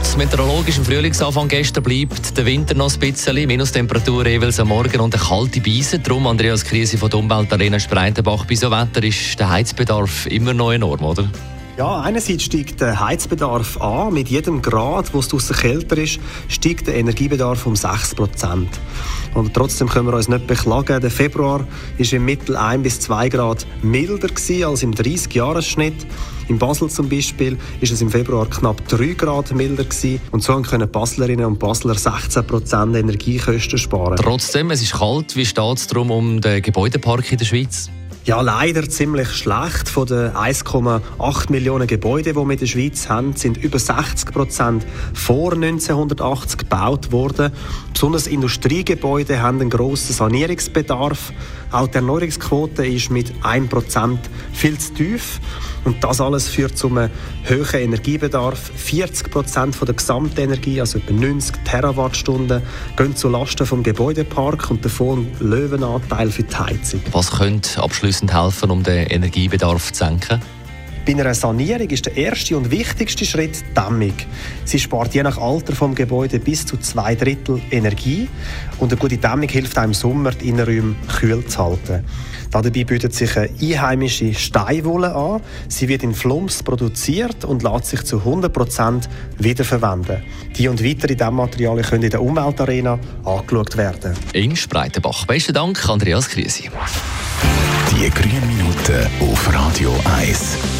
Trotz meteorologischem Frühlingsanfang gestern bleibt der Winter noch ein bisschen. Minustemperatur jeweils am Morgen und eine kalte Beise. Darum, Andreas Krise von der Umweltarena Spreitenbach, bei so Wetter ist der Heizbedarf immer noch enorm, oder? Ja, einerseits steigt der Heizbedarf an. Mit jedem Grad, wo es draußen kälter ist, steigt der Energiebedarf um 6% Und trotzdem können wir uns nicht beklagen. Der Februar war im Mittel 1 bis 2 Grad milder als im 30-Jahres-Schnitt. In Basel zum Beispiel ist es im Februar knapp 3 Grad milder gewesen. und so können Baslerinnen und Basler 16% Energiekosten sparen. Trotzdem, es ist kalt. Wie steht es darum um den Gebäudepark in der Schweiz? Ja, leider ziemlich schlecht. Von den 1,8 Millionen Gebäuden, die wir in der Schweiz haben, sind über 60 Prozent vor 1980 gebaut worden. Besonders Industriegebäude haben einen grossen Sanierungsbedarf. Auch die Erneuerungsquote ist mit 1 Prozent viel zu tief. Und das alles führt zu einem hohen Energiebedarf. 40 Prozent der Gesamtenergie, also etwa 90 Terawattstunden, gehen zulasten vom Gebäudepark und davon Löwenanteil für die Heizung. Was könnte abschließend helfen, um den Energiebedarf zu senken? Bei einer Sanierung ist der erste und wichtigste Schritt die Dämmung. Sie spart je nach Alter vom Gebäude bis zu zwei Drittel Energie und eine gute Dämmung hilft einem im Sommer die Innenräume kühl zu halten. Dabei bietet sich eine einheimische Steinwolle an. Sie wird in Flums produziert und lässt sich zu 100% wiederverwenden. Die und weitere Dämmmaterialien können in der Umweltarena angeschaut werden. In Spreitenbach. Besten Dank, Andreas Krise. Die grünen Minuten auf Radio 1.